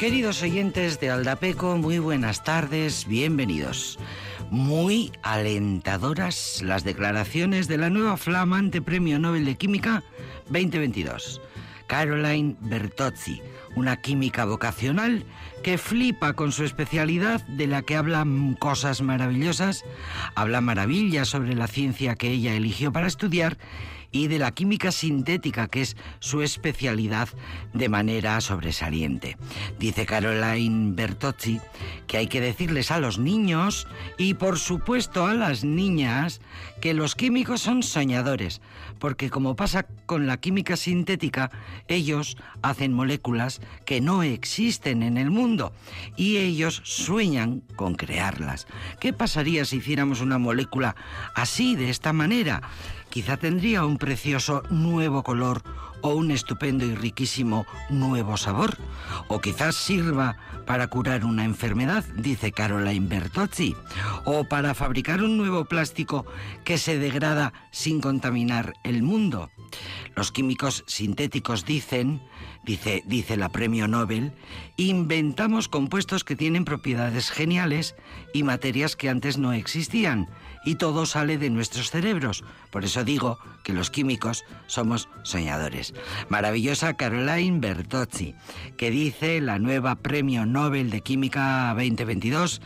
Queridos oyentes de Aldapeco, muy buenas tardes, bienvenidos. Muy alentadoras las declaraciones de la nueva flamante Premio Nobel de Química 2022, Caroline Bertozzi, una química vocacional que flipa con su especialidad de la que habla cosas maravillosas, habla maravillas sobre la ciencia que ella eligió para estudiar y de la química sintética, que es su especialidad de manera sobresaliente. Dice Caroline Bertozzi que hay que decirles a los niños y por supuesto a las niñas que los químicos son soñadores, porque como pasa con la química sintética, ellos hacen moléculas que no existen en el mundo y ellos sueñan con crearlas. ¿Qué pasaría si hiciéramos una molécula así, de esta manera? Quizá tendría un precioso nuevo color o un estupendo y riquísimo nuevo sabor. O quizás sirva para curar una enfermedad, dice Caroline Bertozzi. O para fabricar un nuevo plástico que se degrada sin contaminar el mundo. Los químicos sintéticos dicen, dice, dice la premio Nobel, inventamos compuestos que tienen propiedades geniales y materias que antes no existían y todo sale de nuestros cerebros. Por eso digo que los químicos somos soñadores. Maravillosa Caroline Bertozzi, que dice la nueva Premio Nobel de Química 2022,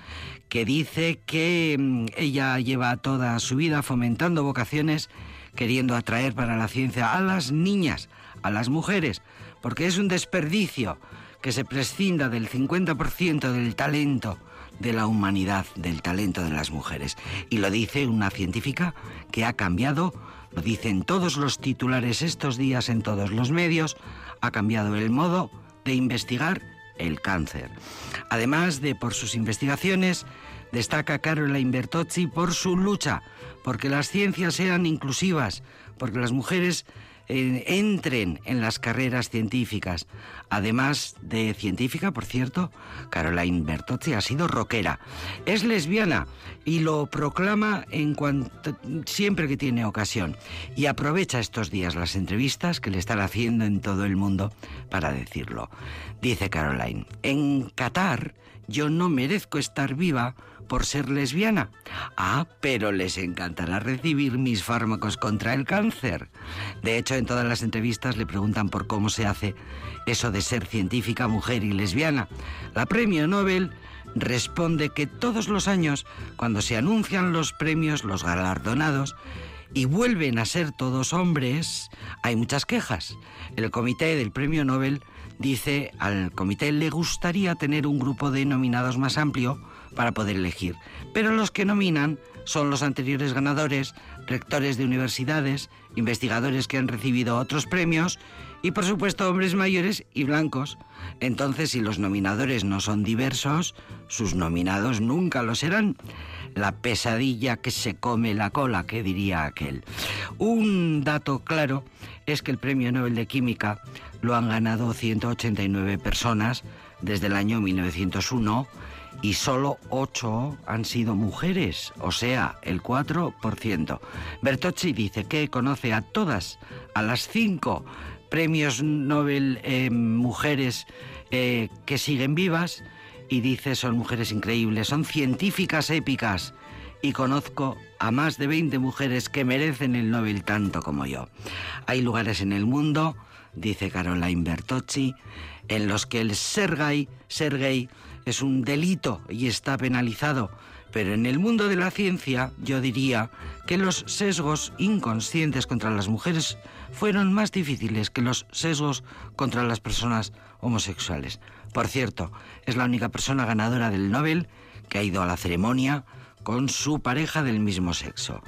que dice que mm, ella lleva toda su vida fomentando vocaciones, queriendo atraer para la ciencia a las niñas, a las mujeres, porque es un desperdicio que se prescinda del 50% del talento de la humanidad, del talento de las mujeres. Y lo dice una científica que ha cambiado, lo dicen todos los titulares estos días en todos los medios, ha cambiado el modo de investigar el cáncer. Además de por sus investigaciones, destaca Caroline Bertozzi por su lucha, porque las ciencias sean inclusivas, porque las mujeres entren en las carreras científicas. Además de científica, por cierto, Caroline Bertozzi ha sido rockera. Es lesbiana y lo proclama en cuanto, siempre que tiene ocasión. Y aprovecha estos días las entrevistas que le están haciendo en todo el mundo para decirlo. Dice Caroline, en Qatar yo no merezco estar viva por ser lesbiana. Ah, pero les encantará recibir mis fármacos contra el cáncer. De hecho, en todas las entrevistas le preguntan por cómo se hace eso de ser científica, mujer y lesbiana. La premio Nobel responde que todos los años, cuando se anuncian los premios, los galardonados, y vuelven a ser todos hombres, hay muchas quejas. El comité del premio Nobel dice al comité le gustaría tener un grupo de nominados más amplio para poder elegir. Pero los que nominan son los anteriores ganadores, rectores de universidades, investigadores que han recibido otros premios y por supuesto hombres mayores y blancos. Entonces, si los nominadores no son diversos, sus nominados nunca lo serán. La pesadilla que se come la cola, que diría aquel. Un dato claro es que el Premio Nobel de Química lo han ganado 189 personas desde el año 1901 y solo 8 han sido mujeres, o sea, el 4%. Bertocci dice que conoce a todas, a las 5 premios Nobel eh, mujeres eh, que siguen vivas y dice son mujeres increíbles, son científicas épicas y conozco a más de 20 mujeres que merecen el Nobel tanto como yo. Hay lugares en el mundo, dice Caroline Bertocci, en los que el ser gay, ser gay es un delito y está penalizado, pero en el mundo de la ciencia yo diría que los sesgos inconscientes contra las mujeres fueron más difíciles que los sesgos contra las personas homosexuales. Por cierto, es la única persona ganadora del Nobel que ha ido a la ceremonia con su pareja del mismo sexo.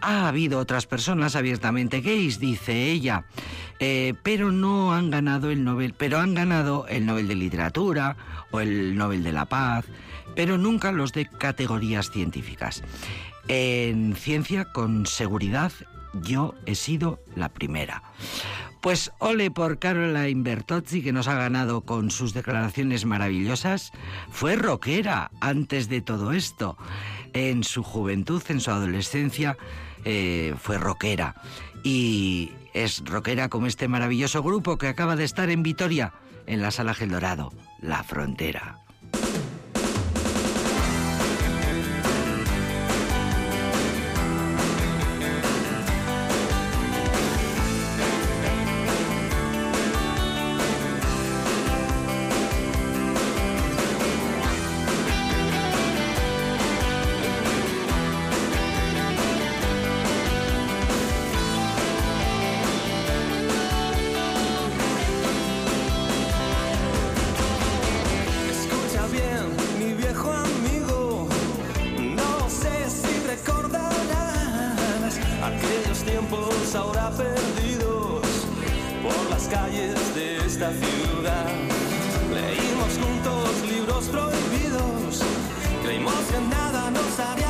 Ha habido otras personas abiertamente gays, dice ella, eh, pero no han ganado el Nobel, pero han ganado el Nobel de Literatura o el Nobel de la Paz, pero nunca los de categorías científicas. En ciencia, con seguridad, yo he sido la primera. Pues ole por Caroline Bertozzi, que nos ha ganado con sus declaraciones maravillosas. Fue rockera antes de todo esto en su juventud, en su adolescencia, eh, fue rockera. Y es rockera como este maravilloso grupo que acaba de estar en Vitoria, en la Sala Geldorado, La Frontera. calles de esta ciudad. Leímos juntos libros prohibidos, creímos que nada nos haría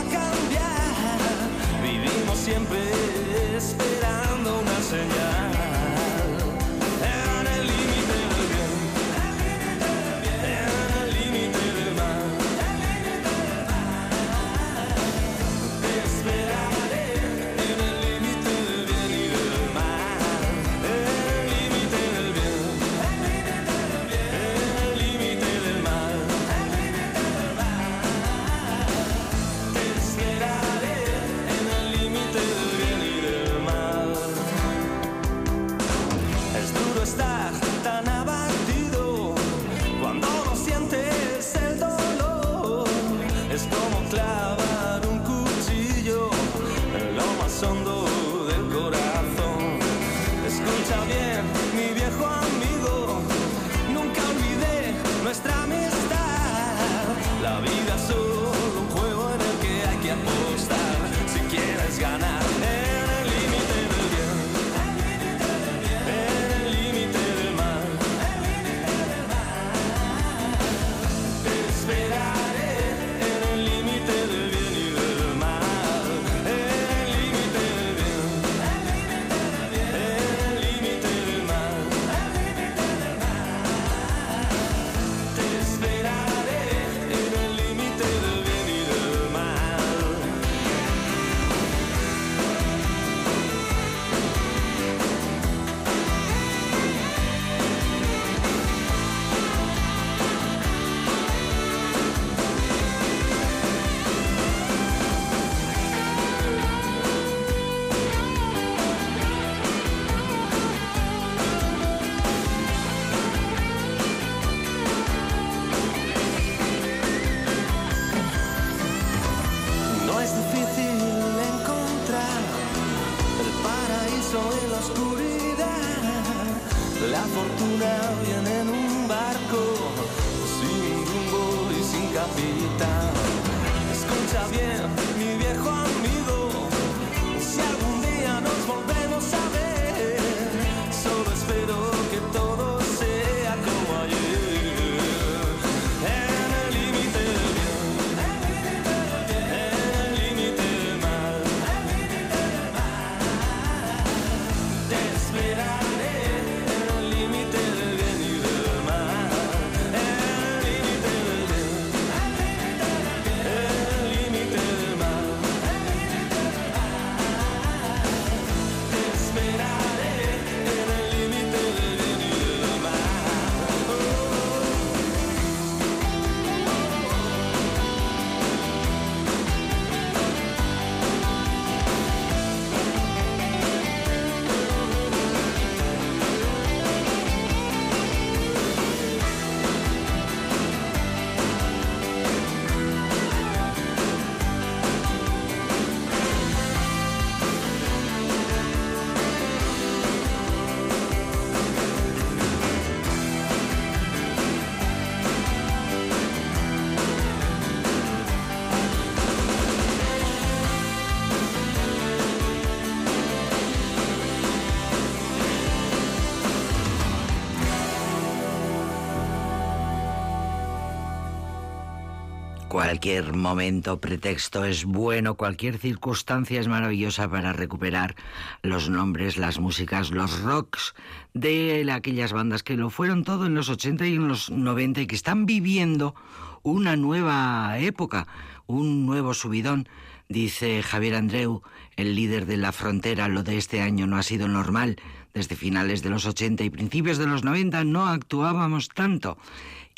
Cualquier momento, pretexto es bueno, cualquier circunstancia es maravillosa para recuperar los nombres, las músicas, los rocks de aquellas bandas que lo fueron todo en los 80 y en los 90 y que están viviendo una nueva época, un nuevo subidón. Dice Javier Andreu, el líder de la frontera, lo de este año no ha sido normal. Desde finales de los 80 y principios de los 90 no actuábamos tanto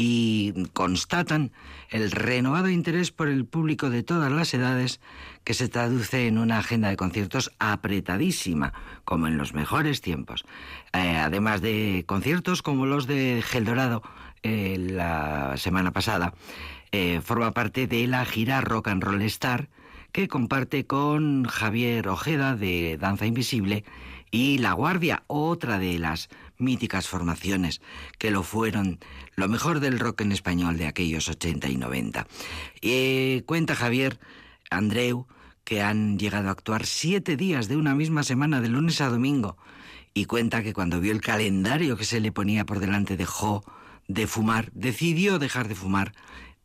y constatan el renovado interés por el público de todas las edades que se traduce en una agenda de conciertos apretadísima, como en los mejores tiempos. Eh, además de conciertos como los de Gel Dorado eh, la semana pasada, eh, forma parte de la gira Rock and Roll Star que comparte con Javier Ojeda de Danza Invisible y La Guardia, otra de las míticas formaciones que lo fueron lo mejor del rock en español de aquellos 80 y 90. Eh, cuenta Javier Andreu que han llegado a actuar siete días de una misma semana, de lunes a domingo, y cuenta que cuando vio el calendario que se le ponía por delante dejó de fumar, decidió dejar de fumar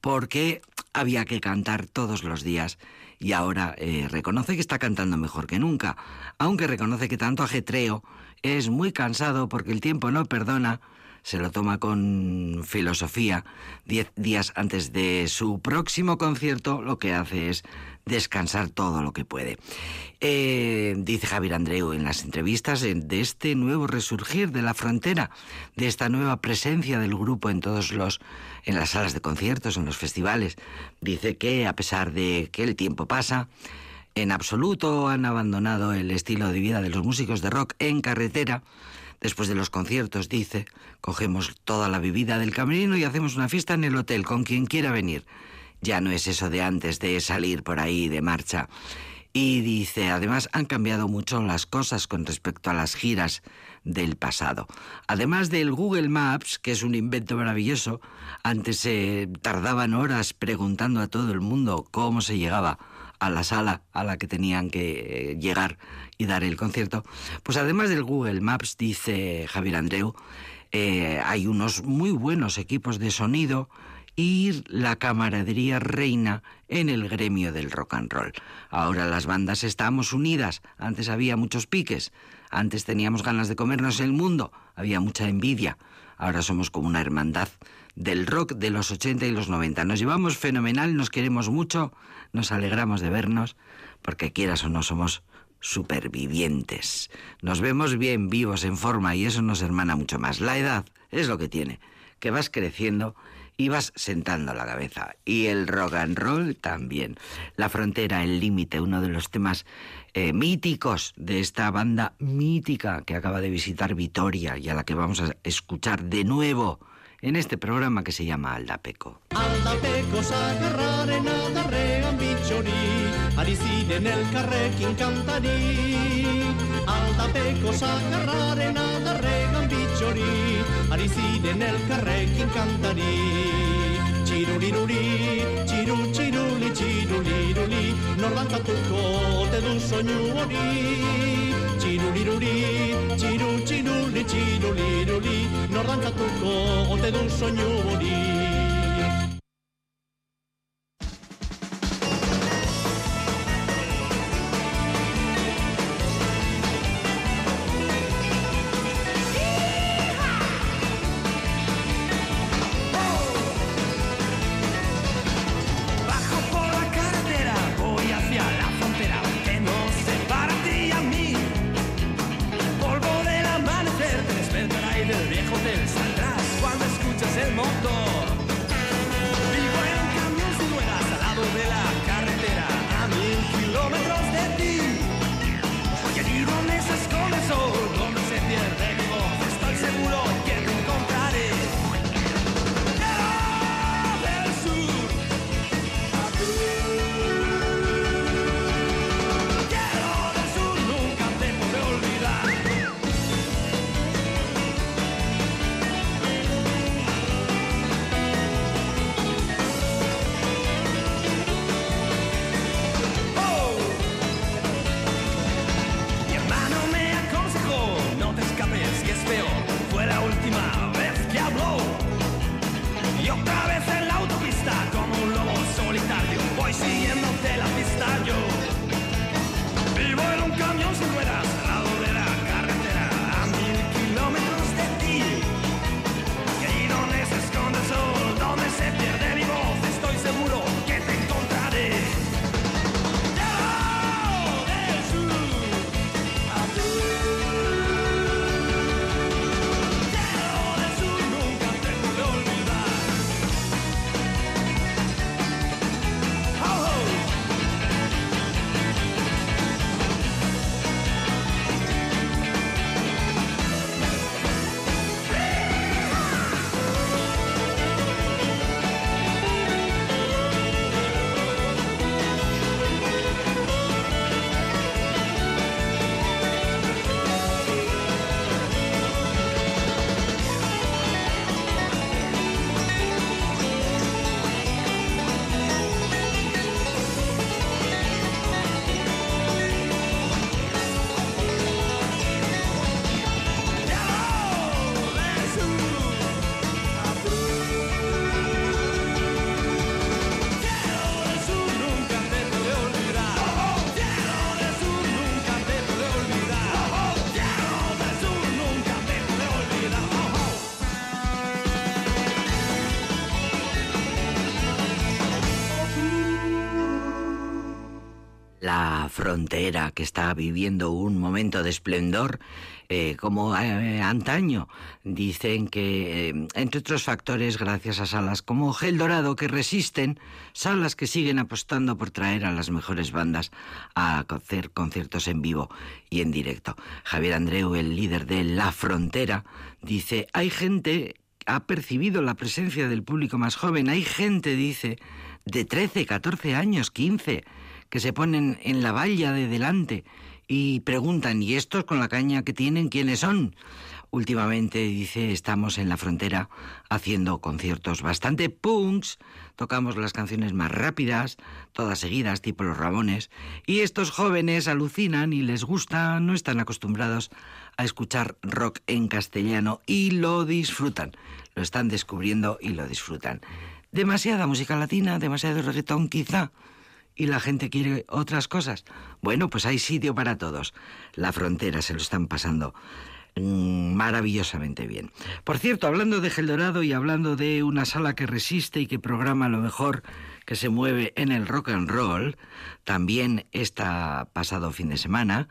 porque había que cantar todos los días y ahora eh, reconoce que está cantando mejor que nunca, aunque reconoce que tanto ajetreo es muy cansado porque el tiempo no perdona, se lo toma con filosofía. Diez días antes de su próximo concierto lo que hace es descansar todo lo que puede. Eh, dice Javier Andreu en las entrevistas de este nuevo resurgir de la frontera, de esta nueva presencia del grupo en todos los, en las salas de conciertos, en los festivales. Dice que a pesar de que el tiempo pasa, en absoluto han abandonado el estilo de vida de los músicos de rock en carretera. Después de los conciertos, dice, cogemos toda la bebida del camerino y hacemos una fiesta en el hotel con quien quiera venir. Ya no es eso de antes de salir por ahí de marcha. Y dice, además han cambiado mucho las cosas con respecto a las giras del pasado. Además del Google Maps, que es un invento maravilloso, antes se tardaban horas preguntando a todo el mundo cómo se llegaba a la sala a la que tenían que eh, llegar y dar el concierto, pues además del Google Maps, dice Javier Andreu, eh, hay unos muy buenos equipos de sonido y la camaradería reina en el gremio del rock and roll. Ahora las bandas estamos unidas, antes había muchos piques, antes teníamos ganas de comernos el mundo, había mucha envidia, ahora somos como una hermandad del rock de los 80 y los 90. Nos llevamos fenomenal, nos queremos mucho, nos alegramos de vernos, porque quieras o no somos supervivientes. Nos vemos bien vivos, en forma, y eso nos hermana mucho más. La edad es lo que tiene, que vas creciendo y vas sentando la cabeza. Y el rock and roll también. La frontera, el límite, uno de los temas eh, míticos de esta banda mítica que acaba de visitar Vitoria y a la que vamos a escuchar de nuevo en este programa que se llama Aldapeco. Aldapeko zagarraren adarrean bitxori, ari ziren elkarrekin kantari. Aldapeko zagarraren adarrean bitxori, ari ziren elkarrekin kantari. Txiruriruri, txiru, txiruli, txiruliruli, nordantzatuko ote du soinu hori. Txiruriruri, txiru, txiruli, txiruliruli, nordantzatuko ote du soinu hori. Frontera que está viviendo un momento de esplendor eh, como eh, antaño. Dicen que, eh, entre otros factores, gracias a salas como Gel Dorado que resisten, salas que siguen apostando por traer a las mejores bandas a hacer conciertos en vivo y en directo. Javier Andreu, el líder de La Frontera, dice, hay gente ha percibido la presencia del público más joven. Hay gente, dice, de 13, 14 años, 15, que se ponen en la valla de delante y preguntan, ¿y estos con la caña que tienen quiénes son? Últimamente, dice, estamos en la frontera haciendo conciertos bastante punks, tocamos las canciones más rápidas, todas seguidas, tipo los Ramones, y estos jóvenes alucinan y les gusta, no están acostumbrados a escuchar rock en castellano y lo disfrutan, lo están descubriendo y lo disfrutan. Demasiada música latina, demasiado reggaetón quizá, y la gente quiere otras cosas. Bueno, pues hay sitio para todos. La frontera se lo están pasando mm, maravillosamente bien. Por cierto, hablando de Geldorado y hablando de una sala que resiste y que programa lo mejor que se mueve en el rock and roll, también esta pasado fin de semana,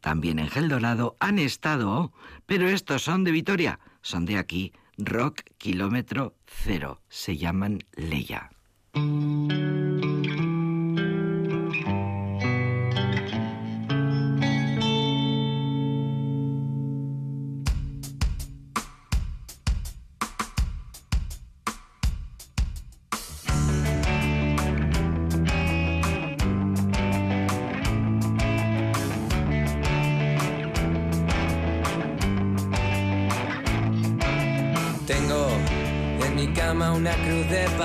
también en Geldorado han estado, pero estos son de Vitoria, son de aquí, Rock Kilómetro Cero, se llaman Leia.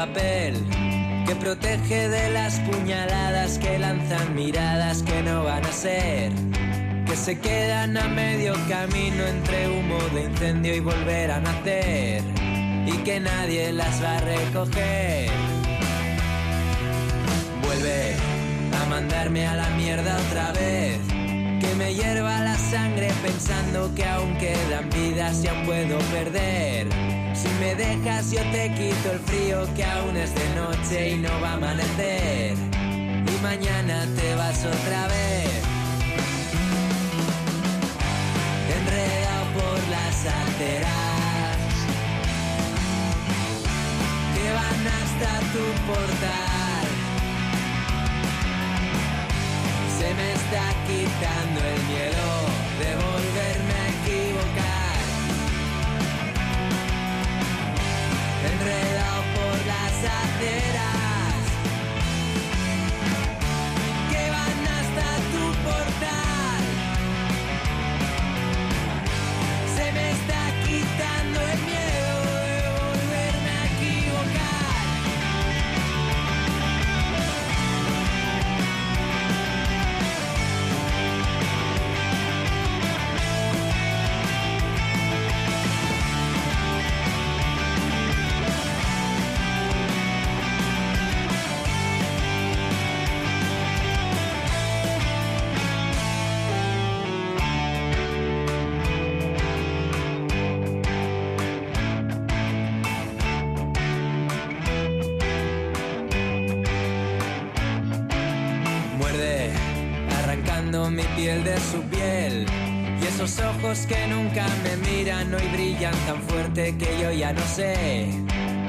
Que protege de las puñaladas que lanzan miradas que no van a ser, que se quedan a medio camino entre humo de incendio y volver a nacer, y que nadie las va a recoger. Vuelve a mandarme a la mierda otra vez. Que me hierva la sangre pensando que aún quedan vidas y aún puedo perder si me dejas yo te quito el frío que aún es de noche y no va a amanecer. Y mañana te vas otra vez. Enredado por las aceras que van hasta tu portal. Se me está quitando el miedo por ojos que nunca me miran hoy brillan tan fuerte que yo ya no sé.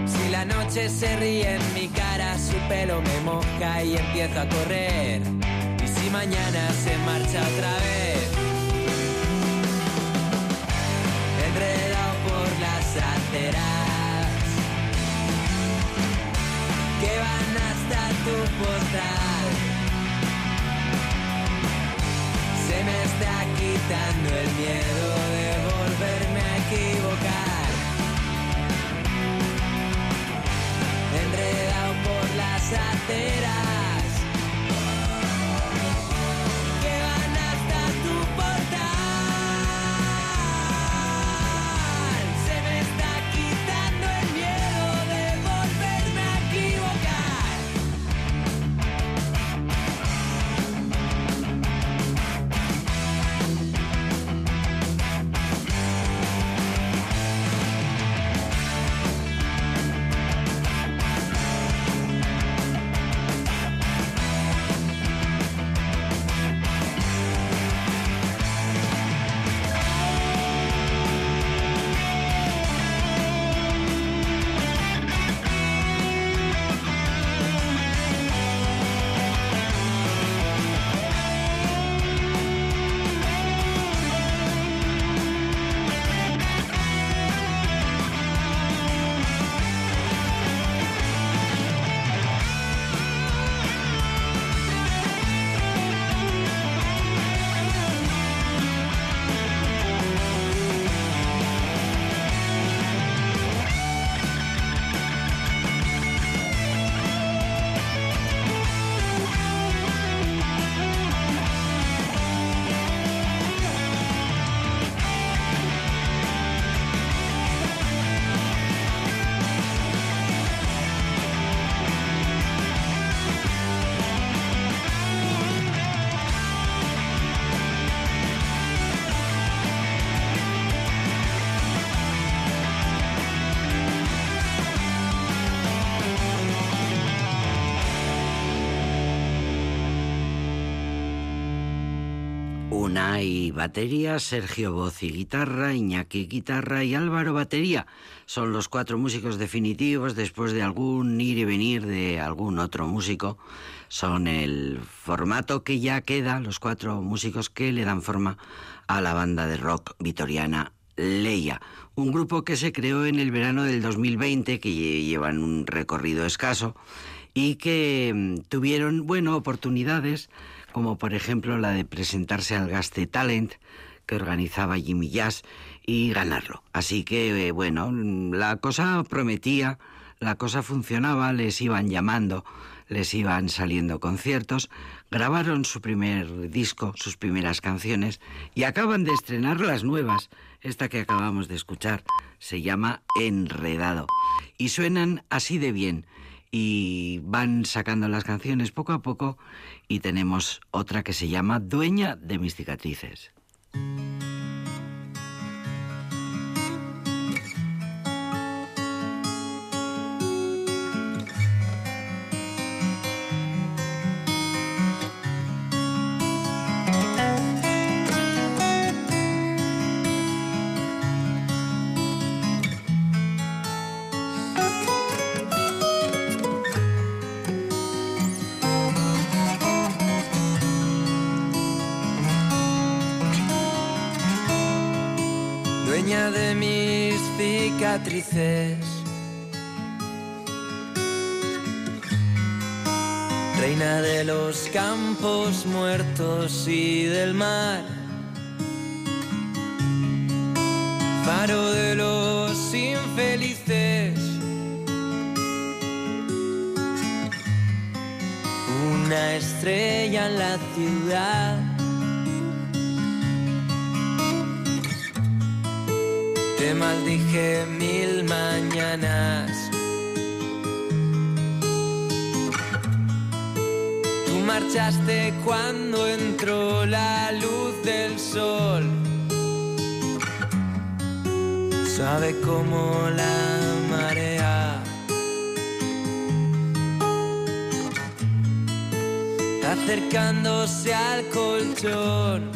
Si la noche se ríe en mi cara, su pelo me moja y empiezo a correr. Y si mañana se marcha otra vez. Quitando el miedo de volverme a equivocar. Enredado por las aceras Unai batería, Sergio voz y guitarra, Iñaki guitarra y Álvaro batería. Son los cuatro músicos definitivos después de algún ir y venir de algún otro músico. Son el formato que ya queda, los cuatro músicos que le dan forma a la banda de rock vitoriana Leia, un grupo que se creó en el verano del 2020, que llevan un recorrido escaso y que mm, tuvieron, bueno, oportunidades como por ejemplo la de presentarse al Gaste Talent que organizaba Jimmy Jazz y ganarlo. Así que, eh, bueno, la cosa prometía, la cosa funcionaba, les iban llamando, les iban saliendo conciertos, grabaron su primer disco, sus primeras canciones y acaban de estrenar las nuevas. Esta que acabamos de escuchar se llama Enredado y suenan así de bien y van sacando las canciones poco a poco y tenemos otra que se llama Dueña de mis cicatrices. Reina de los campos muertos y del mar. Faro de los infelices. Una estrella en la ciudad. Te maldije mil mañanas. Tú marchaste cuando entró la luz del sol. Sabe como la marea. Acercándose al colchón.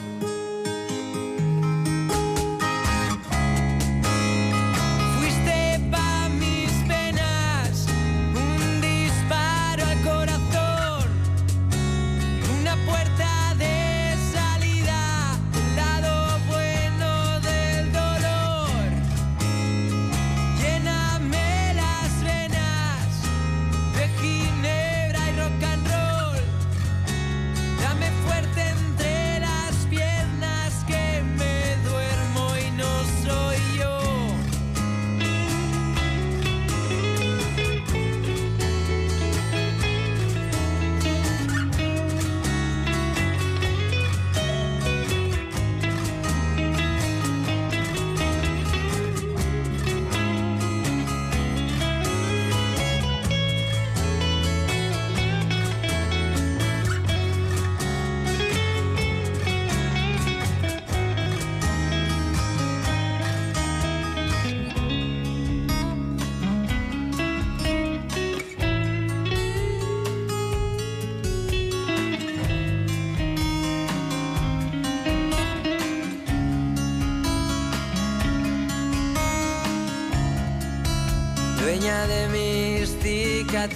Tú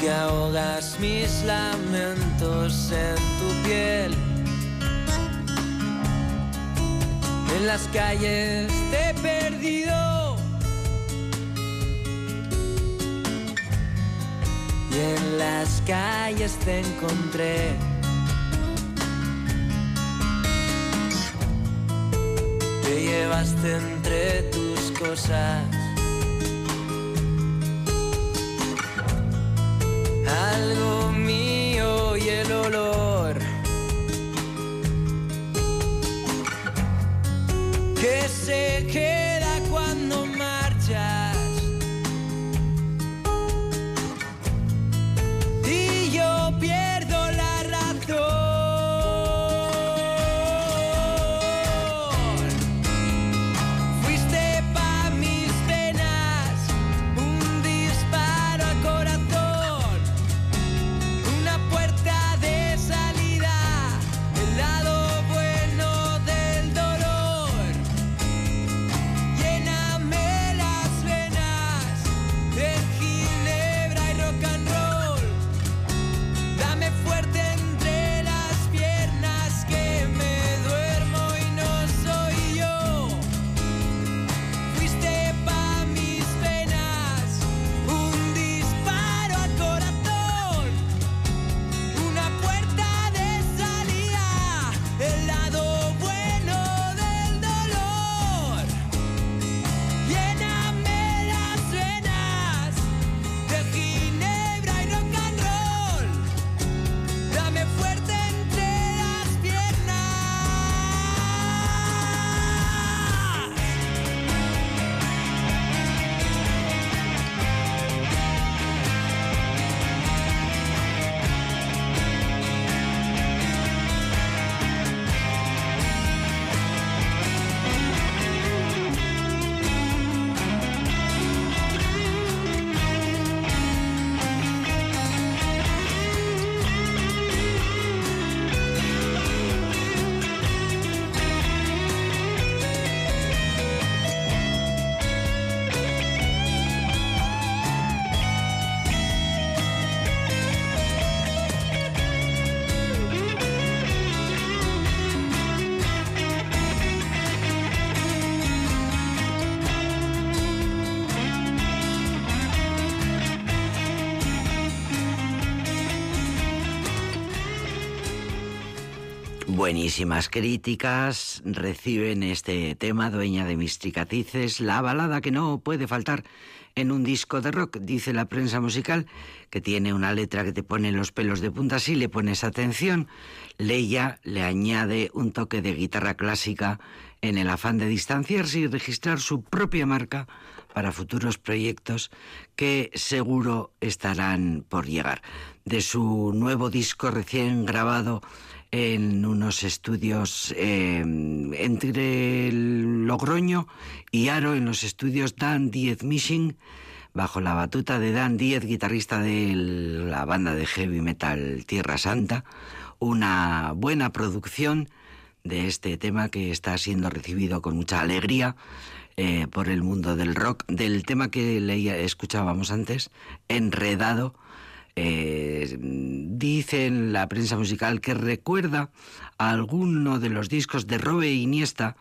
que ahogas mis lamentos en tu piel. En las calles te he perdido. Y en las calles te encontré. Llevaste entre tus cosas. Algo mío Buenísimas críticas reciben este tema, dueña de mis cicatrices, la balada que no puede faltar en un disco de rock, dice la prensa musical, que tiene una letra que te pone los pelos de punta si le pones atención. Leia le añade un toque de guitarra clásica en el afán de distanciarse y registrar su propia marca para futuros proyectos que seguro estarán por llegar. De su nuevo disco recién grabado en unos estudios eh, entre Logroño y Aro, en los estudios Dan Diez Missing, bajo la batuta de Dan Diez, guitarrista de la banda de heavy metal Tierra Santa, una buena producción de este tema que está siendo recibido con mucha alegría eh, por el mundo del rock, del tema que leía, escuchábamos antes, Enredado, eh, dice en la prensa musical que recuerda a alguno de los discos de Robe Iniesta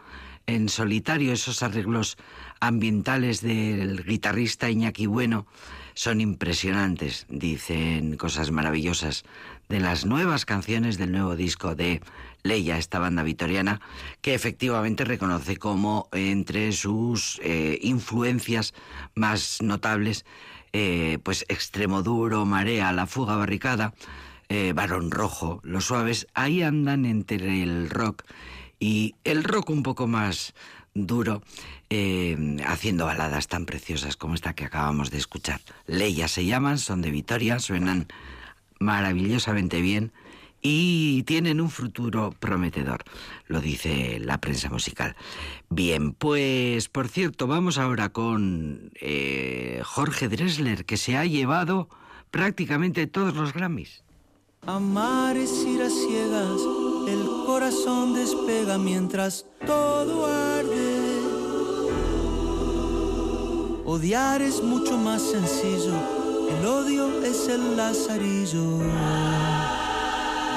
en solitario, esos arreglos ambientales del guitarrista Iñaki Bueno. Son impresionantes, dicen cosas maravillosas de las nuevas canciones del nuevo disco de Leia, esta banda vitoriana, que efectivamente reconoce como entre sus eh, influencias más notables eh, pues Extremo Duro, Marea, La Fuga Barricada, eh, Barón Rojo, Los Suaves, ahí andan entre el rock y el rock un poco más duro, eh, haciendo baladas tan preciosas como esta que acabamos de escuchar. Leia se llaman, son de Vitoria, suenan maravillosamente bien y tienen un futuro prometedor, lo dice la prensa musical. Bien, pues por cierto, vamos ahora con eh, Jorge Dressler, que se ha llevado prácticamente todos los Grammys. Amar es ir a ciegas, el corazón despega mientras todo arde. Odiar es mucho más sencillo, el odio es el lazarillo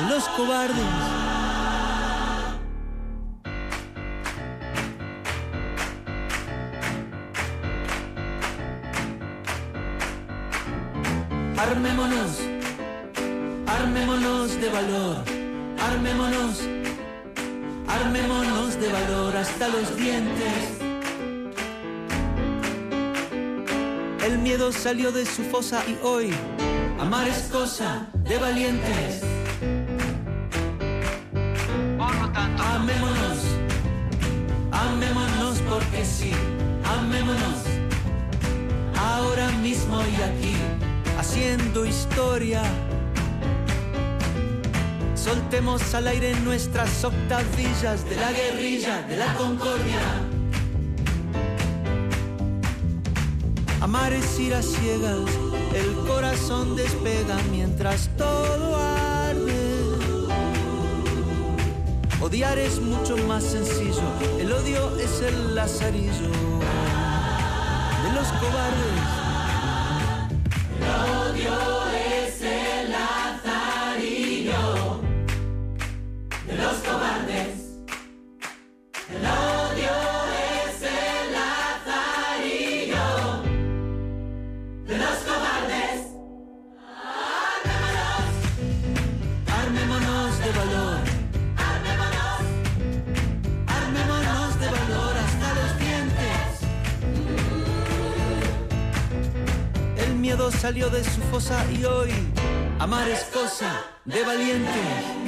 los cobardes. Armémonos, armémonos de valor, armémonos, armémonos de valor hasta los dientes. El miedo salió de su fosa y hoy amar es cosa de valientes. Amémonos ahora mismo y aquí, haciendo historia. Soltemos al aire nuestras octavillas de la guerrilla, de la concordia. Amar es ir a ciegas, el corazón despega mientras todo Odiar es mucho más sencillo, el odio es el lazarillo de los cobardes. El odio salió de su fosa y hoy amar es cosa de valientes.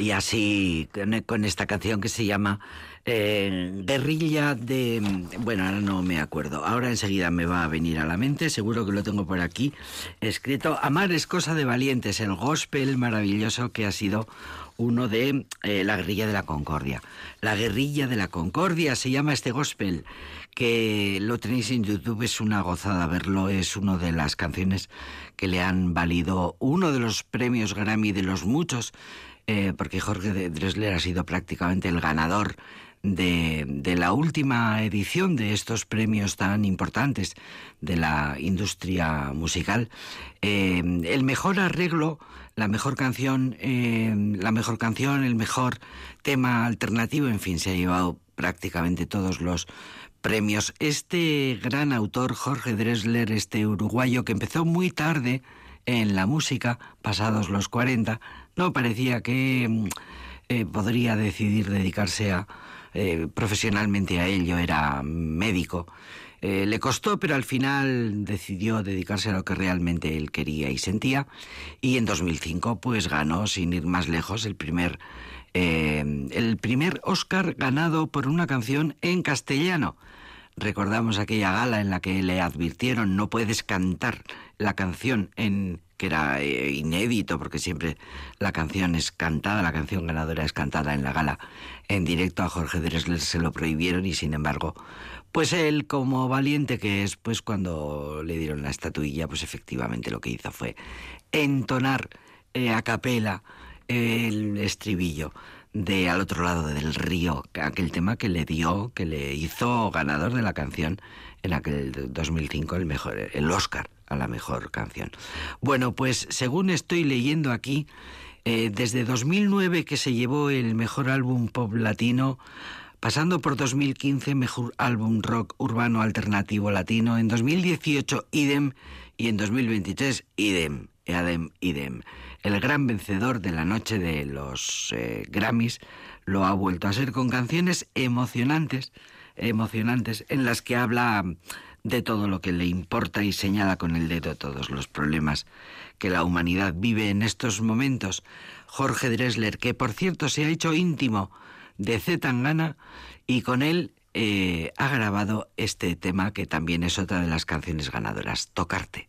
Y así con, esta canción que se llama eh, Guerrilla de... Bueno, ahora no me acuerdo. Ahora enseguida me va a venir a la mente, seguro que lo tengo por aquí escrito. Amar es cosa de valientes, el gospel maravilloso que ha sido uno de eh, la guerrilla de la Concordia. La guerrilla de la Concordia se llama este gospel, que lo tenéis en YouTube, es una gozada verlo, es una de las canciones que le han valido uno de los premios Grammy de los muchos, eh, porque Jorge Dressler ha sido prácticamente el ganador de, la última edición de estos premios tan importantes de la industria musical. Eh, el mejor arreglo, la mejor canción, eh, la mejor canción, el mejor tema alternativo, en fin, se ha llevado prácticamente todos los premios. Este gran autor, Jorge Dressler, este uruguayo que empezó muy tarde en la música, pasados los 40, no parecía que eh, podría decidir dedicarse a, eh, profesionalmente a ello, era médico. Eh, le costó, pero al final decidió dedicarse a lo que realmente él quería y sentía. Y en 2005, pues ganó, sin ir más lejos, el primer, el primer Oscar ganado por una canción en castellano. Recordamos aquella gala en la que le advirtieron no puedes cantar la canción en que era eh, inédito porque siempre la canción es cantada, la canción ganadora es cantada en la gala en directo. A Jorge Dressler se lo prohibieron y sin embargo pues él como valiente que es pues cuando le dieron la estatuilla pues efectivamente lo que hizo fue entonar eh, a capela el estribillo de Al otro lado del río, aquel tema que le dio, que le hizo ganador de la canción en aquel 2005 el mejor el Oscar a la mejor canción. Bueno, pues según estoy leyendo aquí, eh, desde 2009 que se llevó el mejor álbum pop latino, pasando por 2015 mejor álbum rock urbano alternativo latino, en 2018 idem y en 2023 idem, idem, idem. El gran vencedor de la noche de los eh, Grammys lo ha vuelto a ser con canciones emocionantes, emocionantes en las que habla de todo lo que le importa y señala con el dedo todos los problemas que la humanidad vive en estos momentos. Jorge Dressler, que por cierto se ha hecho íntimo de Z Tangana y con él eh, ha grabado este tema que también es otra de las canciones ganadoras, Tocarte.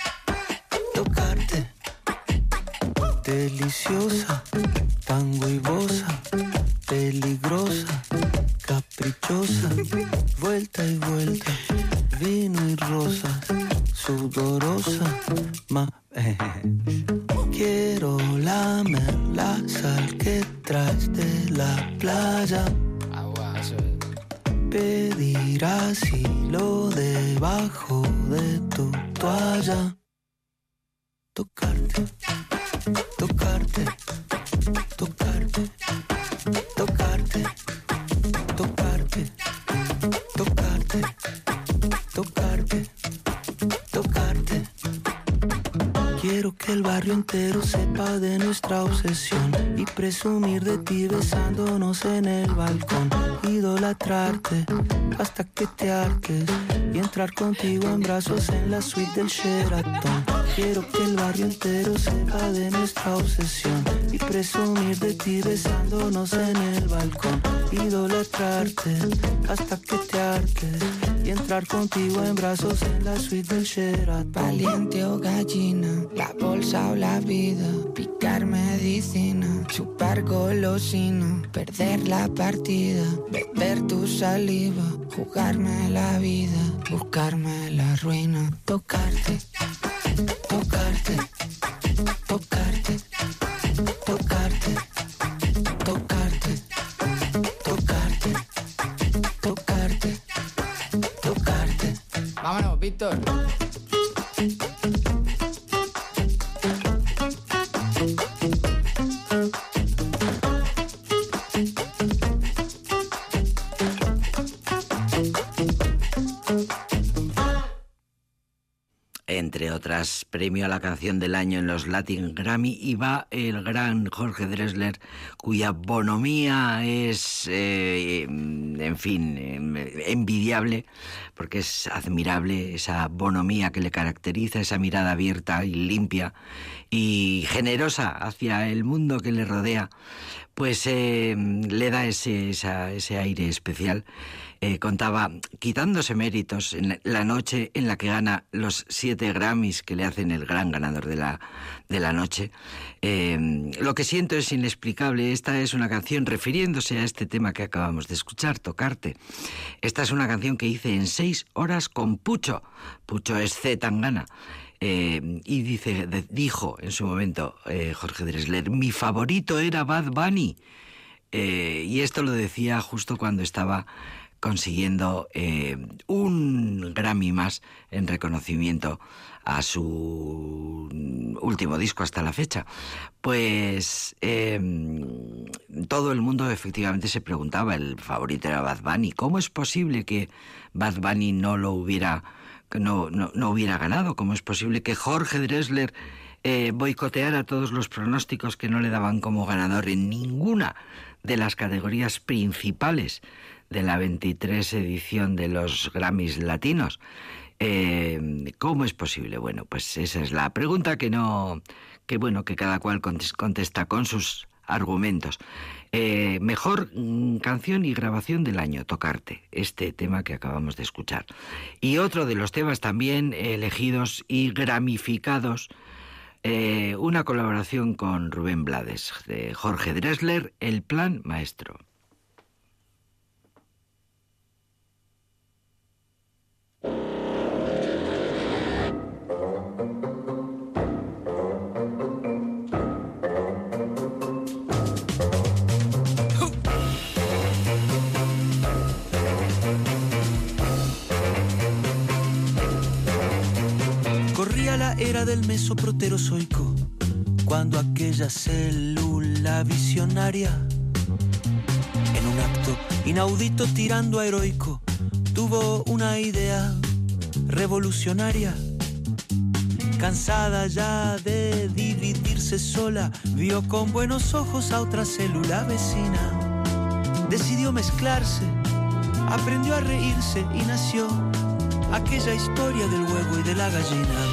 Deliciosa, tan huevosa, peligrosa, caprichosa, vuelta y vuelta, vino y rosa, sudorosa, ma. Quiero lamer la sal que traes de la playa. Pedir asilo debajo de tu toalla. De nuestra obsesión y presumir de ti besándonos en el balcón. Idolatrarte hasta que te arques y entrar contigo en brazos en la suite del Sheraton. Quiero que el barrio entero sepa de nuestra obsesión y presumir de ti besándonos en el balcón. Idolatrarte hasta que te arques y entrar contigo en brazos en la suite del Sheraton. Valiente o gallina, la bolsa o la vida, picar medicina, chupar golosina, perder la partida, beber tu saliva, jugarme la vida, buscarme la ruina, tocarte, tocarte, tocarte, tocarte, tocarte, tocarte, tocarte, tocarte. Vámonos, Víctor. Otras, premio a la canción del año en los Latin Grammy y va el gran Jorge Dressler, cuya bonomía es, eh, en fin, em, envidiable, porque es admirable esa bonomía que le caracteriza, esa mirada abierta y limpia y generosa hacia el mundo que le rodea, pues eh, le da ese, ese aire especial eh, contaba, quitándose méritos en la noche en la que gana los siete Grammys que le hacen el gran ganador de la, de la noche. Eh, lo que siento es inexplicable. Esta es una canción refiriéndose a este tema que acabamos de escuchar, Tocarte. Esta es una canción que hice en seis horas con Pucho. Pucho es Z Tangana. Eh, y dice, dijo en su momento Jorge Dresler, mi favorito era Bad Bunny. y esto lo decía justo cuando estaba consiguiendo eh, un Grammy más en reconocimiento a su último disco hasta la fecha. Pues em, todo el mundo efectivamente se preguntaba, el favorito era Bad Bunny, ¿cómo es posible que Bad Bunny no lo hubiera, no, no, hubiera ganado? ¿Cómo es posible que Jorge Dressler eh, boicoteara todos los pronósticos que no le daban como ganador en ninguna de las categorías principales de la 23 edición de los Grammys Latinos. Eh, ¿Cómo es posible? Bueno, pues esa es la pregunta que no, que bueno, que cada cual contesta con sus argumentos. Eh, mejor mm, canción y grabación del año, Tocarte, este tema que acabamos de escuchar. Y otro de los temas también elegidos y gramificados, eh, una colaboración con Rubén Blades, de Jorge Dressler, El Plan Maestro. Era del mesoproterozoico, cuando aquella célula visionaria, en un acto inaudito tirando a heroico, tuvo una idea revolucionaria. Cansada ya de dividirse sola, vio con buenos ojos a otra célula vecina. Decidió mezclarse, aprendió a reírse y nació aquella historia del huevo y de la gallina.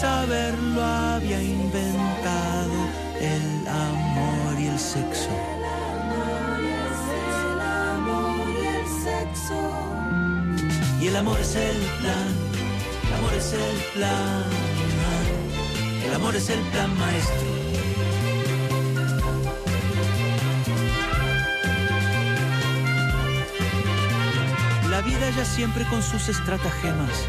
Saberlo había inventado el amor y el sexo. Y el amor es el plan, el amor es el plan, el amor es el plan maestro. La vida ya siempre con sus estratagemas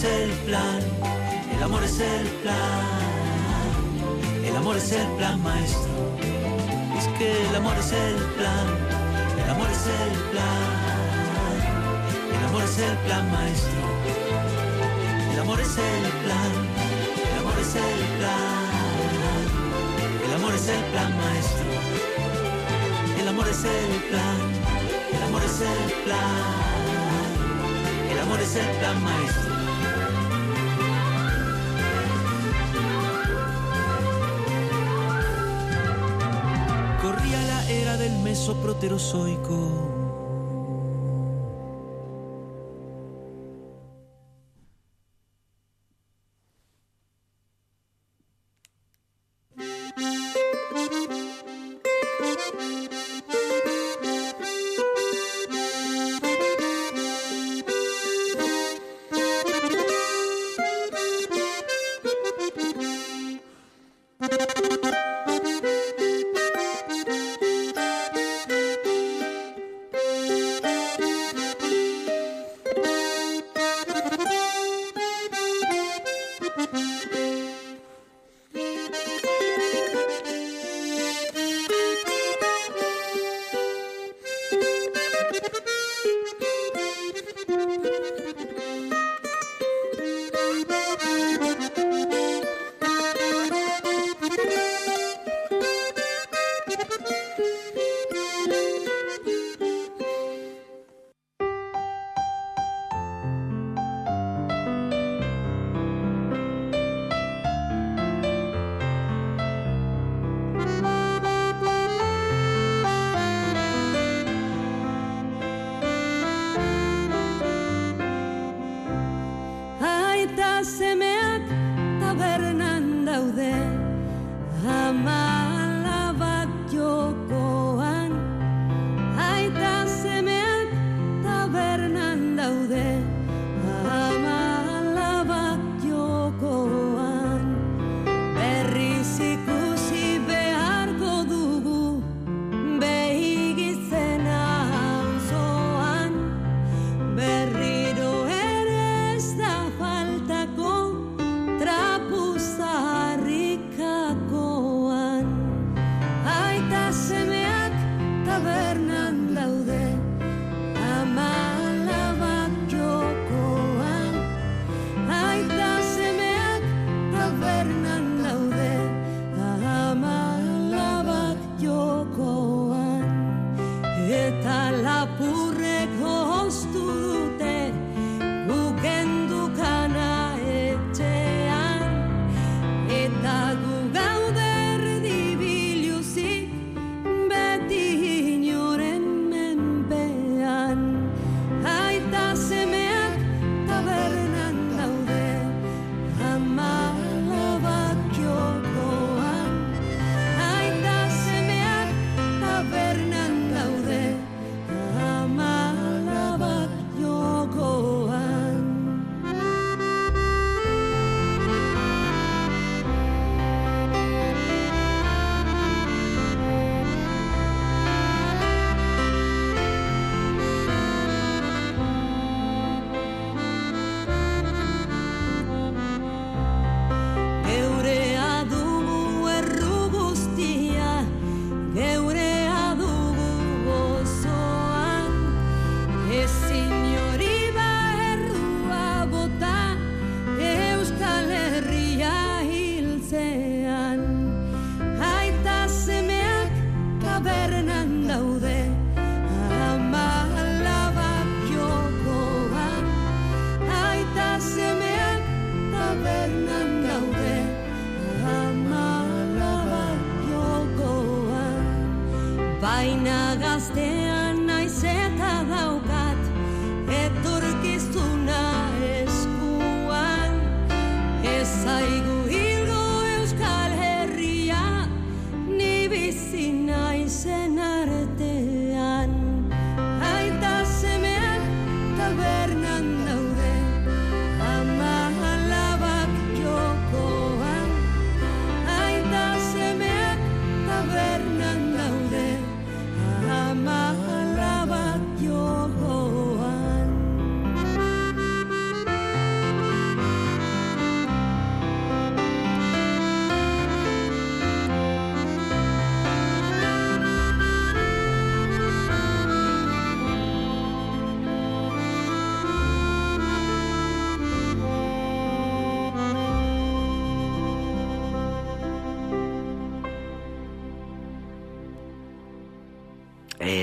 plan, el amor es el plan, el amor es el plan maestro. Es que el amor es el plan, el amor es el plan, el amor es el plan maestro. El amor es el plan, el amor es el plan, el amor es el plan maestro. El amor es el plan, el amor es el plan, el amor es el plan maestro. Mesoproterozoico.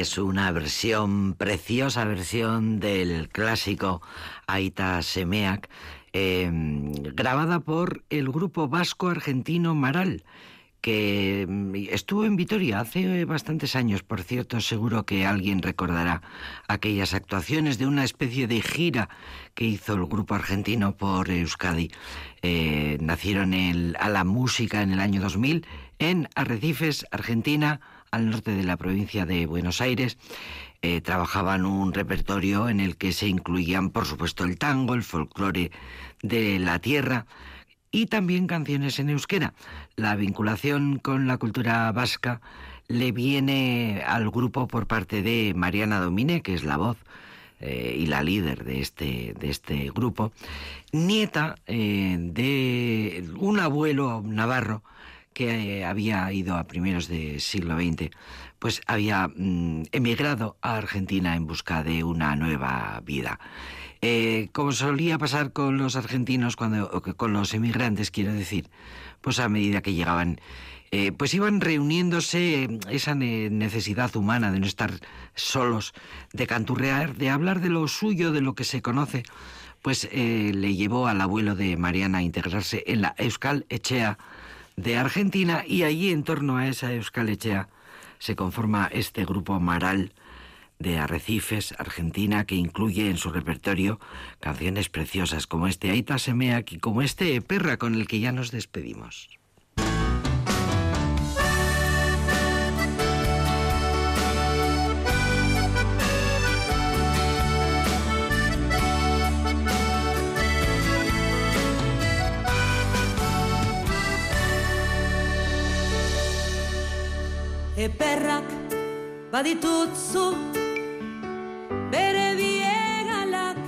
Es una versión, preciosa versión del clásico Aita Semeak, eh, grabada por el grupo vasco-argentino Maral que mm, estuvo en Vitoria hace bastantes años, por cierto, seguro que alguien recordará aquellas actuaciones de una especie de gira que hizo el grupo argentino por Euskadi. Eh, nacieron el, a la música en el año 2000 en Arrecifes, Argentina, al norte de la provincia de Buenos Aires. Eh, trabajaban un repertorio en el que se incluían, por supuesto, el tango, el folclore de la tierra, y también canciones en euskera. La vinculación con la cultura vasca le viene al grupo por parte de Mariana Domine, que es la voz eh, y la líder de este, de este grupo, nieta eh, de un abuelo navarro que eh, había ido a primeros del siglo XX, pues había mm, emigrado a Argentina en busca de una nueva vida. Eh, como solía pasar con los argentinos, cuando, con los emigrantes, quiero decir, pues a medida que llegaban, eh, pues iban reuniéndose esa necesidad humana de no estar solos, de canturrear, de hablar de lo suyo, de lo que se conoce, pues le llevó al abuelo de Mariana a integrarse en la Euskal Echea de Argentina y allí en torno a esa Euskal Echea se conforma este grupo Maral, de Arrecifes, Argentina, que incluye en su repertorio canciones preciosas como este Aita Semeak y como este Perra con el que ya nos despedimos. Eperrak baditutzu bere biegalak.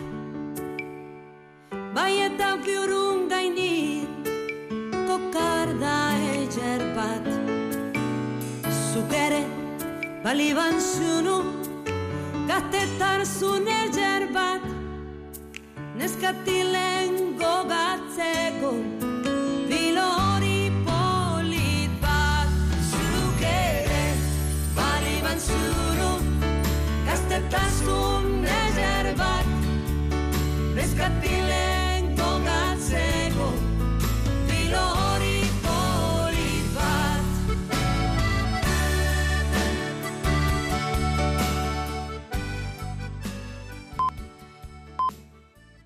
Bai eta biurun gainit kokarda eger bat. Zuk ere baliban zunu gaztetar zun eger bat. Neskatilen gogatzeko tas un deservat, rescatile